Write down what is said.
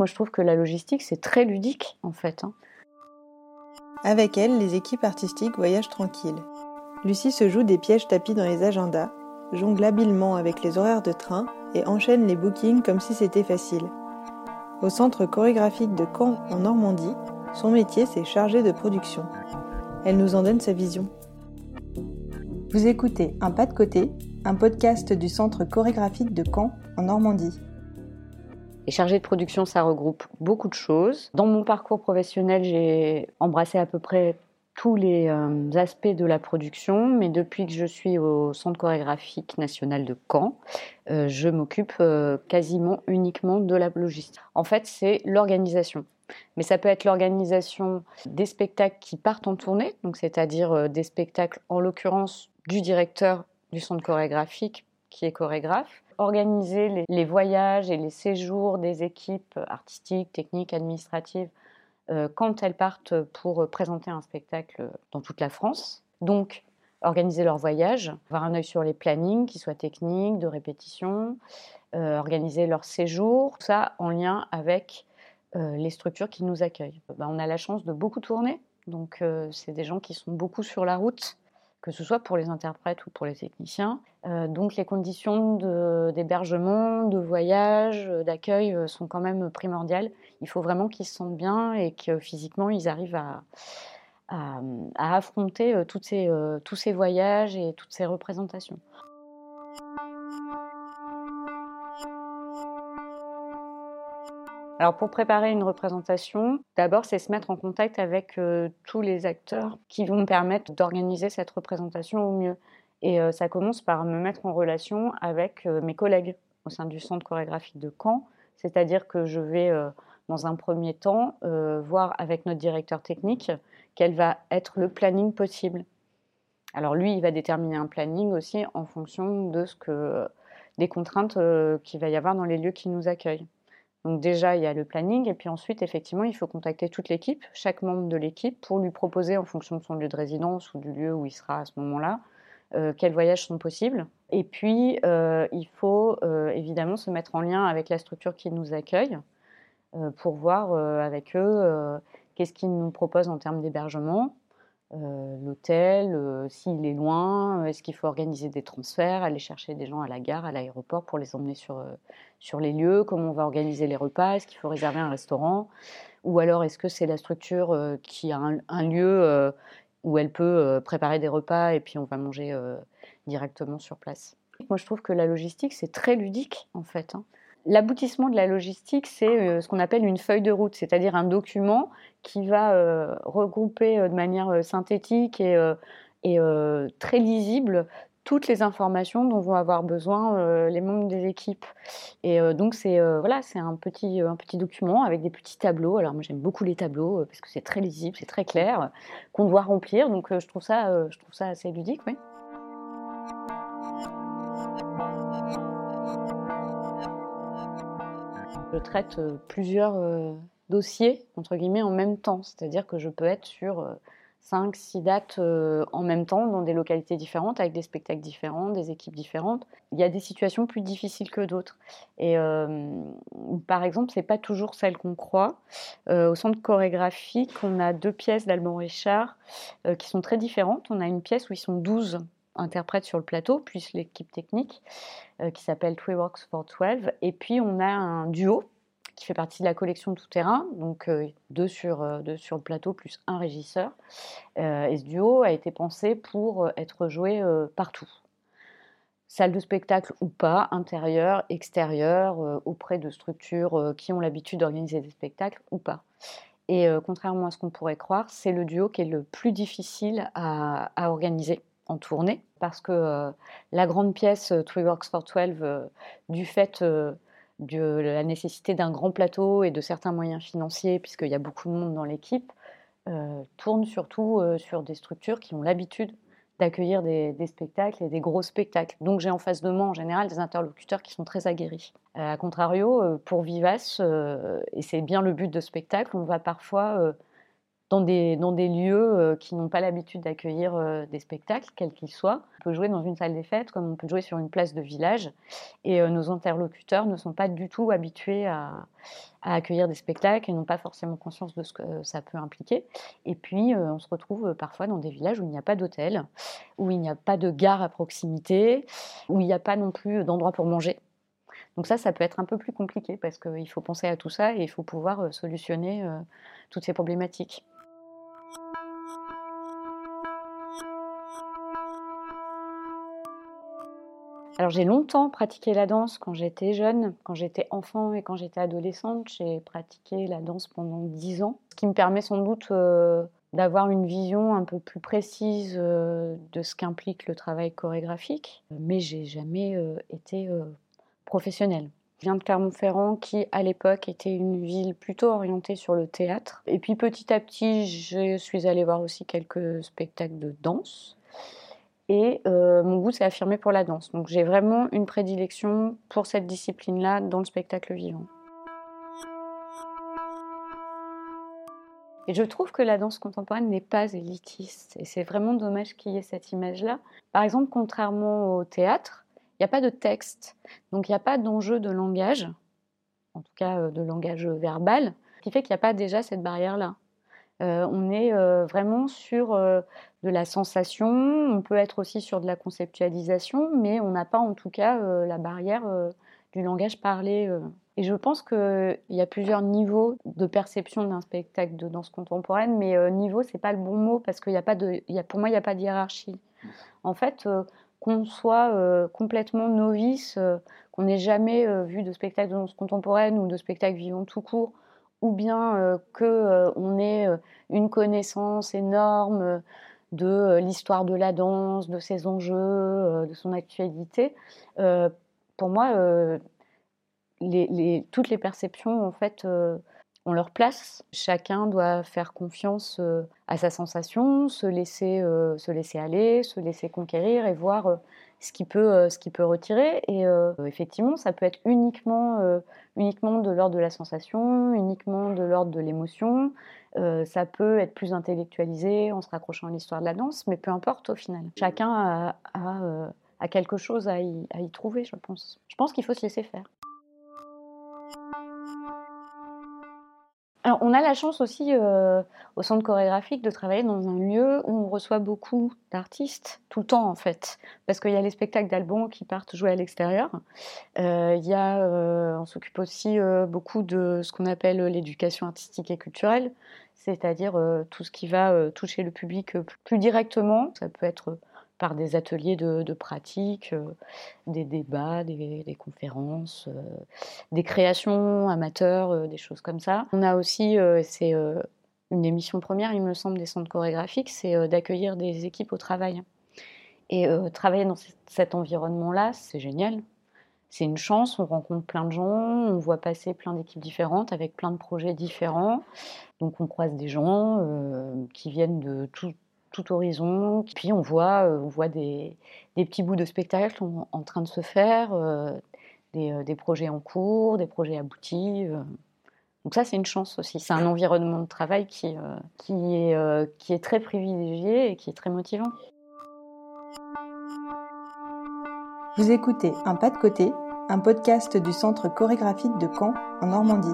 Moi, je trouve que la logistique, c'est très ludique, en fait. Hein. Avec elle, les équipes artistiques voyagent tranquilles. Lucie se joue des pièges tapis dans les agendas, jongle habilement avec les horaires de train et enchaîne les bookings comme si c'était facile. Au centre chorégraphique de Caen en Normandie, son métier c'est chargé de production. Elle nous en donne sa vision. Vous écoutez Un pas de côté, un podcast du centre chorégraphique de Caen en Normandie. Et chargé de production, ça regroupe beaucoup de choses. Dans mon parcours professionnel, j'ai embrassé à peu près tous les euh, aspects de la production, mais depuis que je suis au Centre chorégraphique national de Caen, euh, je m'occupe euh, quasiment uniquement de la logistique. En fait, c'est l'organisation. Mais ça peut être l'organisation des spectacles qui partent en tournée, donc c'est-à-dire des spectacles, en l'occurrence, du directeur du centre chorégraphique qui est chorégraphe, organiser les, voyages et les séjours des équipes artistiques, techniques, administratives euh, quand elles partent pour présenter un spectacle dans toute la France. Donc, organiser leur voyage, avoir un œil sur les plannings, qu'ils soient techniques, de répétition, euh, organiser leur séjour, tout ça en lien avec euh, les structures qui nous accueillent. Ben, on a la chance de beaucoup tourner, donc c'est des gens qui sont beaucoup sur la route que ce soit pour les interprètes ou pour les techniciens. Euh, donc les conditions d'hébergement, de, voyage, euh, d'accueil euh, sont quand même primordiales. Il faut vraiment qu'ils se sentent bien et que physiquement ils arrivent à, affronter tous ces voyages et toutes ces représentations. Alors pour préparer une représentation, d'abord c'est se mettre en contact avec euh, tous les acteurs qui vont me permettre d'organiser cette représentation au mieux. Et euh, ça commence par me mettre en relation avec euh, mes collègues au sein du centre chorégraphique de Caen, c'est-à-dire que je vais dans un premier temps voir avec notre directeur technique quel va être le planning possible. Alors lui, il va déterminer un planning aussi en fonction de ce que des contraintes qu'il va y avoir dans les lieux qui nous accueillent. Donc déjà, il y a le planning, et puis ensuite, effectivement, il faut contacter toute l'équipe, chaque membre de l'équipe, pour lui proposer, en fonction de son lieu de résidence ou du lieu où il sera à ce moment-là, euh, quels voyages sont possibles. Et puis, euh, il faut euh, évidemment se mettre en lien avec la structure qui nous accueille pour voir avec eux qu'est-ce qu'ils nous proposent en termes d'hébergement, euh, l'hôtel, euh, s'il est loin, euh, est-ce qu'il faut organiser des transferts, aller chercher des gens à la gare, à l'aéroport pour les emmener sur, sur les lieux, comment on va organiser les repas, est-ce qu'il faut réserver un restaurant, ou alors est-ce que c'est la structure qui a un, lieu où elle peut préparer des repas et puis on va manger directement sur place? Moi je trouve que la logistique c'est très ludique en fait. Hein. L'aboutissement de la logistique, c'est euh, ce qu'on appelle une feuille de route, c'est-à-dire un document qui va euh, regrouper euh, de manière synthétique et, très lisible toutes les informations dont vont avoir besoin les membres des équipes. Et donc c'est voilà, c'est un petit un petit document avec des petits tableaux. Alors moi j'aime beaucoup les tableaux parce que c'est très lisible, c'est très clair, qu'on doit remplir. Donc je trouve ça je trouve ça assez ludique, oui. Je traite euh, plusieurs euh, dossiers, entre guillemets, en même temps. C'est-à-dire que je peux être sur 5, euh, 6 dates en même temps dans des localités différentes, avec des spectacles différents, des équipes différentes. Il y a des situations plus difficiles que d'autres. Et par exemple, ce n'est pas toujours celle qu'on croit. au centre chorégraphique, on a deux pièces d'Alban Richard qui sont très différentes. On a une pièce où ils sont 12 interprètes sur le plateau, puis l'équipe technique euh, qui s'appelle Works for 12. Et puis on a un duo qui fait partie de la collection Tout Terrain, donc euh, deux, sur, euh, deux sur le plateau plus un régisseur. et ce duo a été pensé pour être joué partout. Salle de spectacle ou pas, intérieur, extérieur, auprès de structures qui ont l'habitude d'organiser des spectacles ou pas. Et contrairement à ce qu'on pourrait croire, c'est le duo qui est le plus difficile à organiser en tournée, parce que euh, la grande pièce euh, Three Works for 12, euh, du fait de la nécessité d'un grand plateau et de certains moyens financiers, puisqu'il y a beaucoup de monde dans l'équipe, tourne surtout sur des structures qui ont l'habitude d'accueillir des, spectacles et des gros spectacles. Donc j'ai en face de moi en général des interlocuteurs qui sont très aguerris. A contrario, pour Vivace, et c'est bien le but de spectacle, on va parfois dans des, lieux euh, qui n'ont pas l'habitude d'accueillir euh, des spectacles, quels qu'ils soient. On peut jouer dans une salle des fêtes comme on peut jouer sur une place de village. Et euh, nos interlocuteurs ne sont pas du tout habitués à accueillir des spectacles et n'ont pas forcément conscience de ce que ça peut impliquer. Et puis, on se retrouve parfois dans des villages où il n'y a pas d'hôtel, où il n'y a pas de gare à proximité, où il n'y a pas non plus d'endroit pour manger. Donc ça, ça peut être un peu plus compliqué parce qu'il faut penser à tout ça et il faut pouvoir solutionner toutes ces problématiques. Alors j'ai longtemps pratiqué la danse quand j'étais jeune, quand j'étais enfant et quand j'étais adolescente. J'ai pratiqué la danse pendant dix ans, ce qui me permet sans doute euh, d'avoir une vision un peu plus précise euh, de ce qu'implique le travail chorégraphique. Mais j'ai jamais euh, été professionnelle. Je viens de Clermont-Ferrand qui, à l'époque, était une ville plutôt orientée sur le théâtre. Et puis petit à petit, je suis allée voir aussi quelques spectacles de danse et euh, mon goût s'est affirmé pour la danse. Donc j'ai vraiment une prédilection pour cette discipline-là dans le spectacle vivant. Et je trouve que la danse contemporaine n'est pas élitiste. Et c'est vraiment dommage qu'il y ait cette image-là. Par exemple, contrairement au théâtre, il n'y a pas de texte. Donc il n'y a pas d'enjeu de langage, en tout cas euh, de langage verbal, qui fait qu'il n'y a pas déjà cette barrière-là. Euh, on est vraiment sur de la sensation, on peut être aussi sur de la conceptualisation, mais on n'a pas en tout cas euh, la barrière euh, du langage parlé. Euh. Et je pense qu'il y a plusieurs niveaux de perception d'un spectacle de danse contemporaine, mais niveau, c'est pas le bon mot parce qu'il a pas de, pour moi, il n'y a pas de hiérarchie. En fait, qu'on soit complètement novice, qu'on n'ait jamais vu de spectacle de danse contemporaine ou de spectacle vivant tout court, ou bien qu'on ait une connaissance énorme de euh, l'histoire de la danse, de ses enjeux, euh, de son actualité. Euh, pour moi, toutes les perceptions, en fait, ont leur place. Chacun doit faire confiance à sa sensation, se laisser, se laisser aller, se laisser conquérir et voir ce qui peut, ce qui peut retirer. Et effectivement, ça peut être uniquement, uniquement de l'ordre de la sensation, uniquement de l'ordre de l'émotion. Euh, ça peut être plus intellectualisé en se raccrochant à l'histoire de la danse, mais peu importe au final. Chacun a, euh, quelque chose à y, à y trouver, je pense. Je pense qu'il faut se laisser faire. On a la chance aussi euh, au centre chorégraphique de travailler dans un lieu où on reçoit beaucoup d'artistes tout le temps en fait, parce qu'il y a les spectacles d'Albon qui partent jouer à l'extérieur. Euh, y a, euh, on s'occupe aussi beaucoup de ce qu'on appelle l'éducation artistique et culturelle, c'est-à-dire tout ce qui va toucher le public plus directement. Ça peut être par des ateliers de, pratique, euh, des débats, des, conférences, euh, des créations amateurs, euh, des choses comme ça. On a aussi, c'est une des missions premières, il me semble, des centres chorégraphiques, c'est d'accueillir des équipes au travail. Et travailler dans cet environnement-là, c'est génial. C'est une chance, on rencontre plein de gens, on voit passer plein d'équipes différentes avec plein de projets différents. Donc on croise des gens qui viennent de tout, tout horizon. Puis on voit, euh, on des, petits bouts de spectacle en, train de se faire, euh, euh, des, projets en cours, des projets aboutis. Donc ça, c'est une chance aussi. C'est un environnement de travail qui, qui, est, qui est très privilégié et qui est très motivant. Vous écoutez Un pas de côté, un podcast du Centre chorégraphique de Caen, en Normandie.